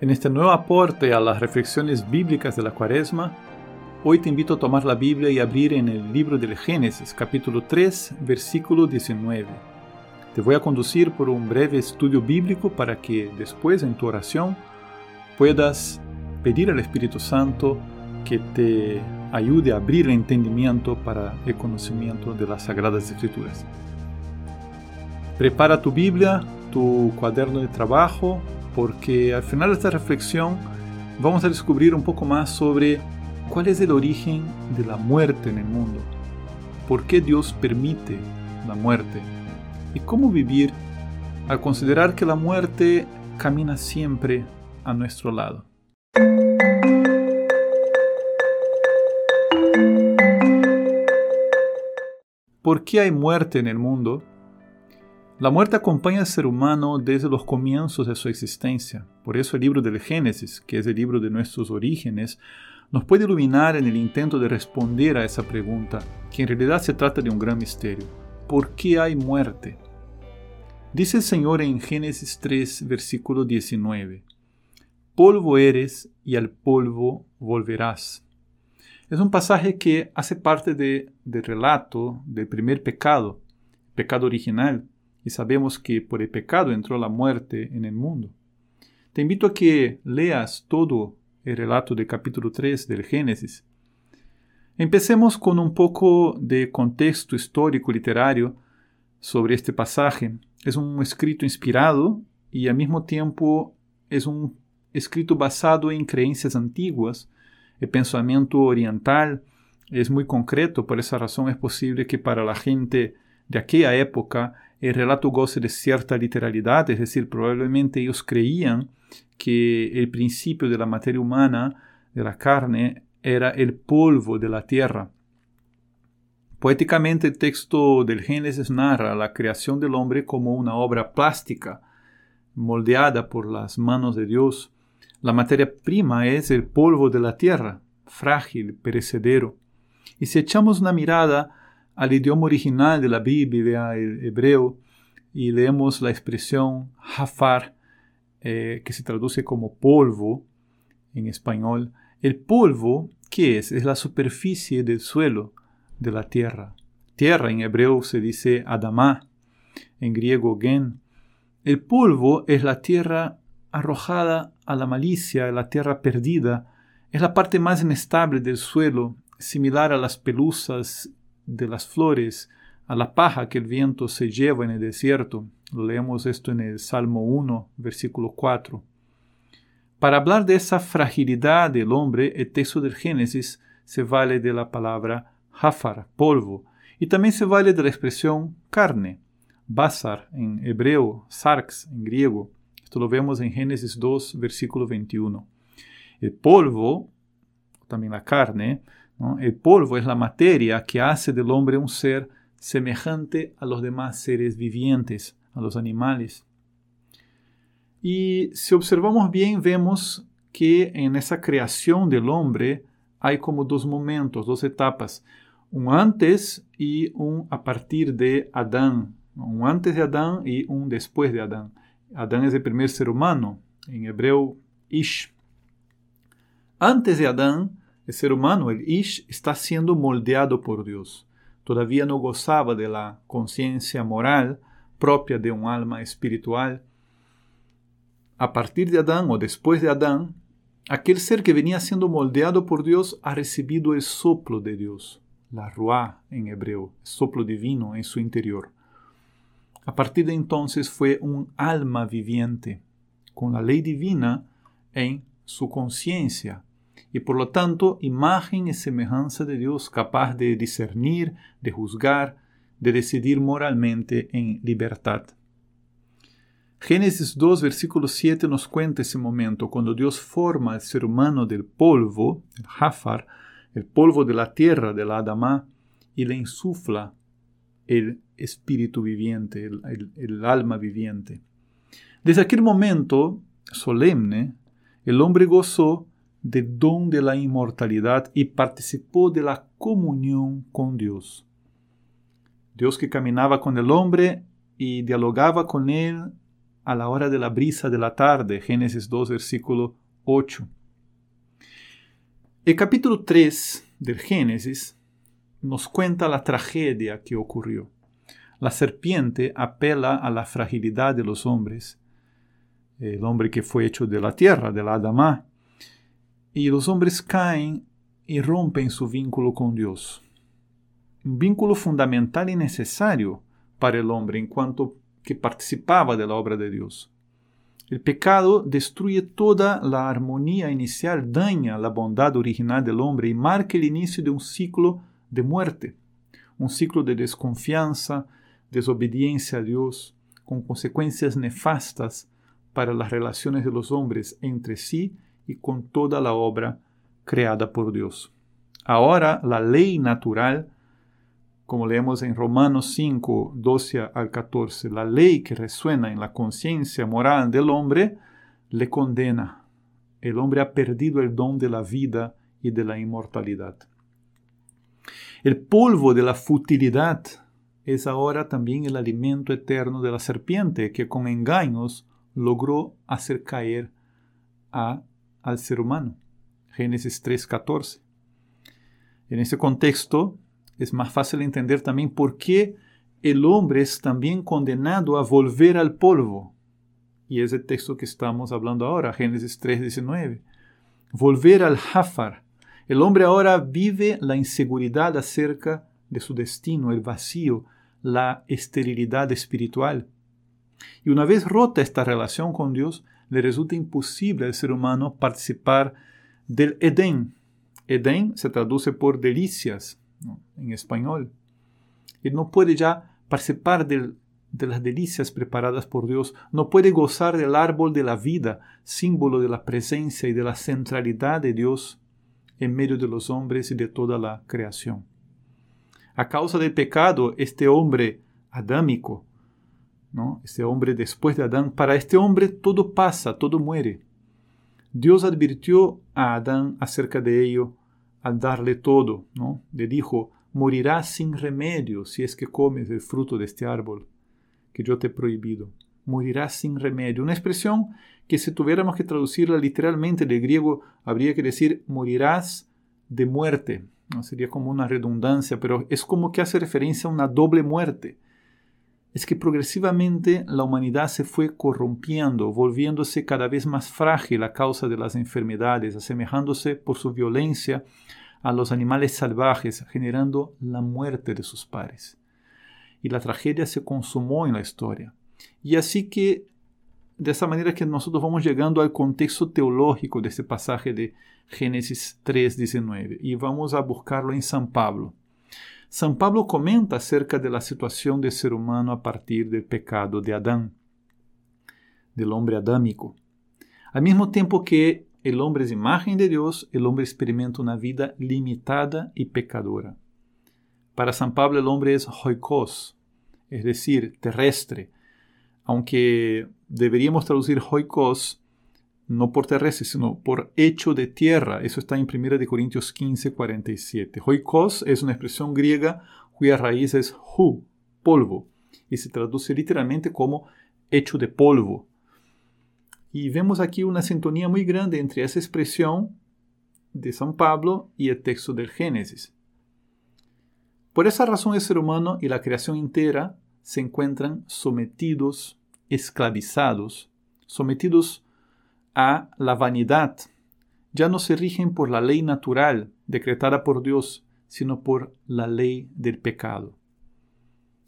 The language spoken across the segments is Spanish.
En este nuevo aporte a las reflexiones bíblicas de la cuaresma, hoy te invito a tomar la Biblia y abrir en el libro del Génesis, capítulo 3, versículo 19. Te voy a conducir por un breve estudio bíblico para que después en tu oración puedas pedir al Espíritu Santo que te ayude a abrir el entendimiento para el conocimiento de las Sagradas Escrituras. Prepara tu Biblia, tu cuaderno de trabajo, porque al final de esta reflexión vamos a descubrir un poco más sobre cuál es el origen de la muerte en el mundo, por qué Dios permite la muerte y cómo vivir al considerar que la muerte camina siempre a nuestro lado. ¿Por qué hay muerte en el mundo? La muerte acompaña al ser humano desde los comienzos de su existencia. Por eso el libro del Génesis, que es el libro de nuestros orígenes, nos puede iluminar en el intento de responder a esa pregunta, que en realidad se trata de un gran misterio. ¿Por qué hay muerte? Dice el Señor en Génesis 3, versículo 19, Polvo eres y al polvo volverás. Es un pasaje que hace parte del relato del primer pecado, pecado original, y sabemos que por el pecado entró la muerte en el mundo. Te invito a que leas todo el relato del capítulo 3 del Génesis. Empecemos con un poco de contexto histórico literario sobre este pasaje. Es un escrito inspirado y al mismo tiempo es un escrito basado en creencias antiguas. El pensamiento oriental es muy concreto, por esa razón es posible que para la gente de aquella época el relato goce de cierta literalidad, es decir, probablemente ellos creían que el principio de la materia humana, de la carne, era el polvo de la tierra. Poéticamente el texto del Génesis narra la creación del hombre como una obra plástica, moldeada por las manos de Dios. La materia prima es el polvo de la tierra, frágil, perecedero. Y si echamos una mirada al idioma original de la Biblia, el hebreo, y leemos la expresión hafar, eh, que se traduce como polvo en español. El polvo, ¿qué es? Es la superficie del suelo de la tierra. Tierra en hebreo se dice adamá, en griego gen. El polvo es la tierra arrojada a la malicia, la tierra perdida, es la parte más inestable del suelo, similar a las pelusas de las flores, a la paja que el viento se lleva en el desierto. Leemos esto en el Salmo 1, versículo 4. Para hablar de esa fragilidad del hombre, el texto del Génesis se vale de la palabra hafar, polvo, y también se vale de la expresión carne, basar en hebreo, sarx en griego. Esto lo vemos en Génesis 2, versículo 21. El polvo, también la carne, el polvo es la materia que hace del hombre un ser semejante a los demás seres vivientes, a los animales. Y si observamos bien, vemos que en esa creación del hombre hay como dos momentos, dos etapas, un antes y un a partir de Adán, un antes de Adán y un después de Adán. Adán es el primer ser humano, en hebreo Ish. Antes de Adán, el ser humano, el Ish, está siendo moldeado por Dios. Todavía no gozaba de la conciencia moral propia de un alma espiritual. A partir de Adán o después de Adán, aquel ser que venía siendo moldeado por Dios ha recibido el soplo de Dios, la ruá en hebreo, soplo divino en su interior. A partir de entonces fue un alma viviente, con la ley divina en su conciencia, y por lo tanto imagen y semejanza de Dios capaz de discernir, de juzgar, de decidir moralmente en libertad. Génesis 2, versículo 7 nos cuenta ese momento cuando Dios forma al ser humano del polvo, el jafar, el polvo de la tierra, de la Adama, y le insufla el espíritu viviente, el, el alma viviente. Desde aquel momento solemne, el hombre gozó del don de la inmortalidad y participó de la comunión con Dios. Dios que caminaba con el hombre y dialogaba con él a la hora de la brisa de la tarde, Génesis 2, versículo 8. El capítulo 3 del Génesis nos cuenta la tragedia que ocurrió. La serpiente apela a la fragilidad de los hombres, el hombre que fue hecho de la tierra, de la Adamá, y los hombres caen y rompen su vínculo con Dios. Un vínculo fundamental y necesario para el hombre en cuanto que participaba de la obra de Dios. El pecado destruye toda la armonía inicial, daña la bondad original del hombre y marca el inicio de un ciclo de muerte, un ciclo de desconfianza, desobediencia a Dios, con consecuencias nefastas para las relaciones de los hombres entre sí y con toda la obra creada por Dios. Ahora la ley natural, como leemos en Romanos 5, 12 al 14, la ley que resuena en la conciencia moral del hombre, le condena. El hombre ha perdido el don de la vida y de la inmortalidad. El polvo de la futilidad es ahora también el alimento eterno de la serpiente que con engaños logró hacer caer a, al ser humano. Génesis 3:14. En ese contexto es más fácil entender también por qué el hombre es también condenado a volver al polvo. Y es el texto que estamos hablando ahora, Génesis 3:19. Volver al Jafar, el hombre ahora vive la inseguridad acerca de su destino, el vacío, la esterilidad espiritual. Y una vez rota esta relación con Dios, le resulta imposible al ser humano participar del Edén. Edén se traduce por delicias en español. Él no puede ya participar de las delicias preparadas por Dios, no puede gozar del árbol de la vida, símbolo de la presencia y de la centralidad de Dios en medio de los hombres y de toda la creación. A causa del pecado, este hombre adámico, ¿no? este hombre después de Adán, para este hombre todo pasa, todo muere. Dios advirtió a Adán acerca de ello al darle todo, ¿no? Le dijo, morirás sin remedio si es que comes el fruto de este árbol que yo te he prohibido. Morirás sin remedio. Una expresión que si tuviéramos que traducirla literalmente de griego, habría que decir morirás de muerte. ¿no? Sería como una redundancia, pero es como que hace referencia a una doble muerte. Es que progresivamente la humanidad se fue corrompiendo, volviéndose cada vez más frágil a causa de las enfermedades, asemejándose por su violencia a los animales salvajes, generando la muerte de sus pares. Y la tragedia se consumó en la historia. Y así que de esa manera que nosotros vamos llegando al contexto teológico de este pasaje de Génesis 3.19 y vamos a buscarlo en San Pablo. San Pablo comenta acerca de la situación ser humano a partir del pecado de Adán, del hombre adámico. Al mismo tiempo que el hombre es imagen de Dios, el hombre experimenta una vida limitada y pecadora. Para San Pablo el hombre es hoikos, es decir, terrestre, aunque deberíamos traducir hoikos no por terrestre, sino por hecho de tierra. Eso está en 1 Corintios 15, 47. Hoikos es una expresión griega cuya raíz es hu, polvo, y se traduce literalmente como hecho de polvo. Y vemos aquí una sintonía muy grande entre esa expresión de San Pablo y el texto del Génesis. Por esa razón el ser humano y la creación entera se encuentran sometidos esclavizados, sometidos a la vanidad, ya no se rigen por la ley natural decretada por Dios, sino por la ley del pecado.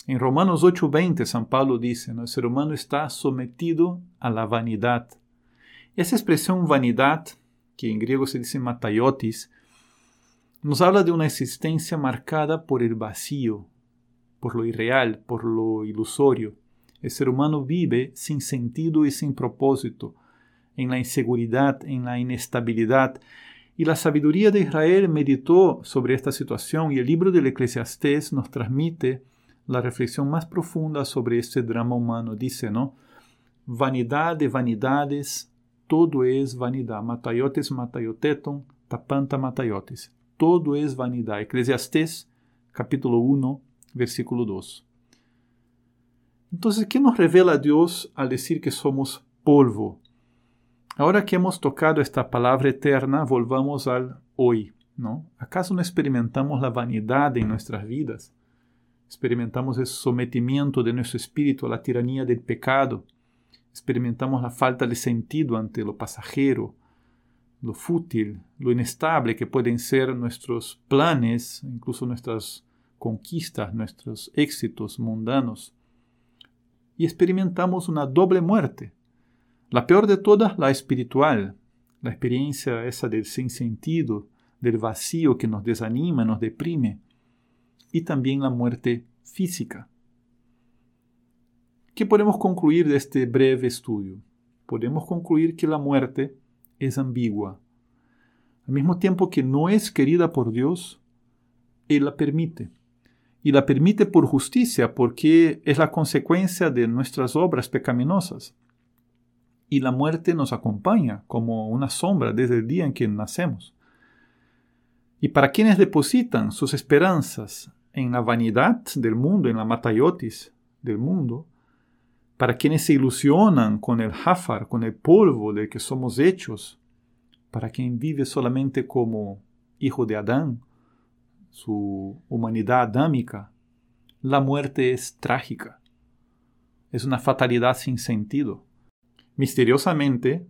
En Romanos 8:20 San Pablo dice, el ser humano está sometido a la vanidad. Esa expresión vanidad, que en griego se dice mataiotis, nos habla de una existencia marcada por el vacío, por lo irreal, por lo ilusorio. El ser humano vive sin sentido y sin propósito, en la inseguridad, en la inestabilidad. Y la sabiduría de Israel meditó sobre esta situación y el libro del Eclesiastés nos transmite la reflexión más profunda sobre este drama humano. Dice, ¿no? Vanidad de vanidades, todo es vanidad. Matayotes matayoteton, tapanta matayotes. Todo es vanidad. Eclesiastés, capítulo 1, versículo 2. Entonces, ¿qué nos revela Dios al decir que somos polvo? Ahora que hemos tocado esta palabra eterna, volvamos al hoy, ¿no? ¿Acaso no experimentamos la vanidad en nuestras vidas? Experimentamos el sometimiento de nuestro espíritu a la tiranía del pecado. Experimentamos la falta de sentido ante lo pasajero, lo fútil, lo inestable que pueden ser nuestros planes, incluso nuestras conquistas, nuestros éxitos mundanos. Y experimentamos una doble muerte. La peor de todas, la espiritual, la experiencia esa del sentido, del vacío que nos desanima, nos deprime, y también la muerte física. ¿Qué podemos concluir de este breve estudio? Podemos concluir que la muerte es ambigua. Al mismo tiempo que no es querida por Dios, Él la permite. Y la permite por justicia porque es la consecuencia de nuestras obras pecaminosas. Y la muerte nos acompaña como una sombra desde el día en que nacemos. Y para quienes depositan sus esperanzas en la vanidad del mundo, en la matayotis del mundo, para quienes se ilusionan con el jafar, con el polvo del que somos hechos, para quien vive solamente como hijo de Adán, su humanidad adámica, la muerte es trágica. Es una fatalidad sin sentido. Misteriosamente,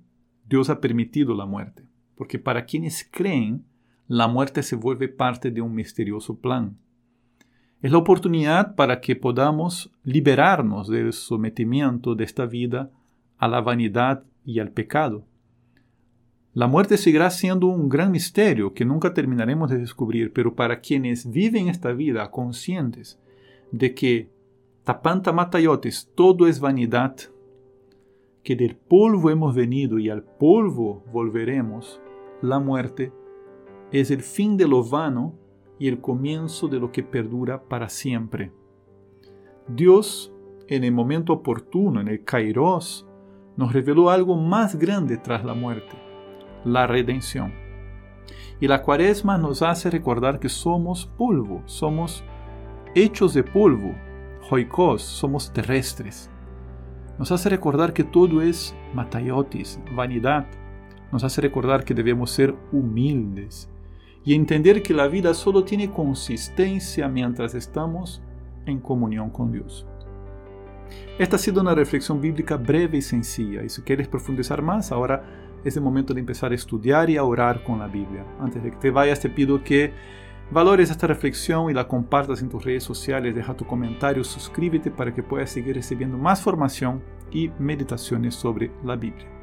Dios ha permitido la muerte, porque para quienes creen, la muerte se vuelve parte de un misterioso plan es la oportunidad para que podamos liberarnos del sometimiento de esta vida a la vanidad y al pecado. La muerte seguirá siendo un gran misterio que nunca terminaremos de descubrir, pero para quienes viven esta vida conscientes de que tapanta matayotes todo es vanidad, que del polvo hemos venido y al polvo volveremos, la muerte es el fin de lo vano y el comienzo de lo que perdura para siempre. Dios, en el momento oportuno, en el Kairos, nos reveló algo más grande tras la muerte, la redención. Y la cuaresma nos hace recordar que somos polvo, somos hechos de polvo, joikos, somos terrestres. Nos hace recordar que todo es matayotis, vanidad. Nos hace recordar que debemos ser humildes, y entender que la vida solo tiene consistencia mientras estamos en comunión con Dios. Esta ha sido una reflexión bíblica breve y sencilla, y si quieres profundizar más, ahora es el momento de empezar a estudiar y a orar con la Biblia. Antes de que te vayas, te pido que valores esta reflexión y la compartas en tus redes sociales, deja tu comentario, suscríbete para que puedas seguir recibiendo más formación y meditaciones sobre la Biblia.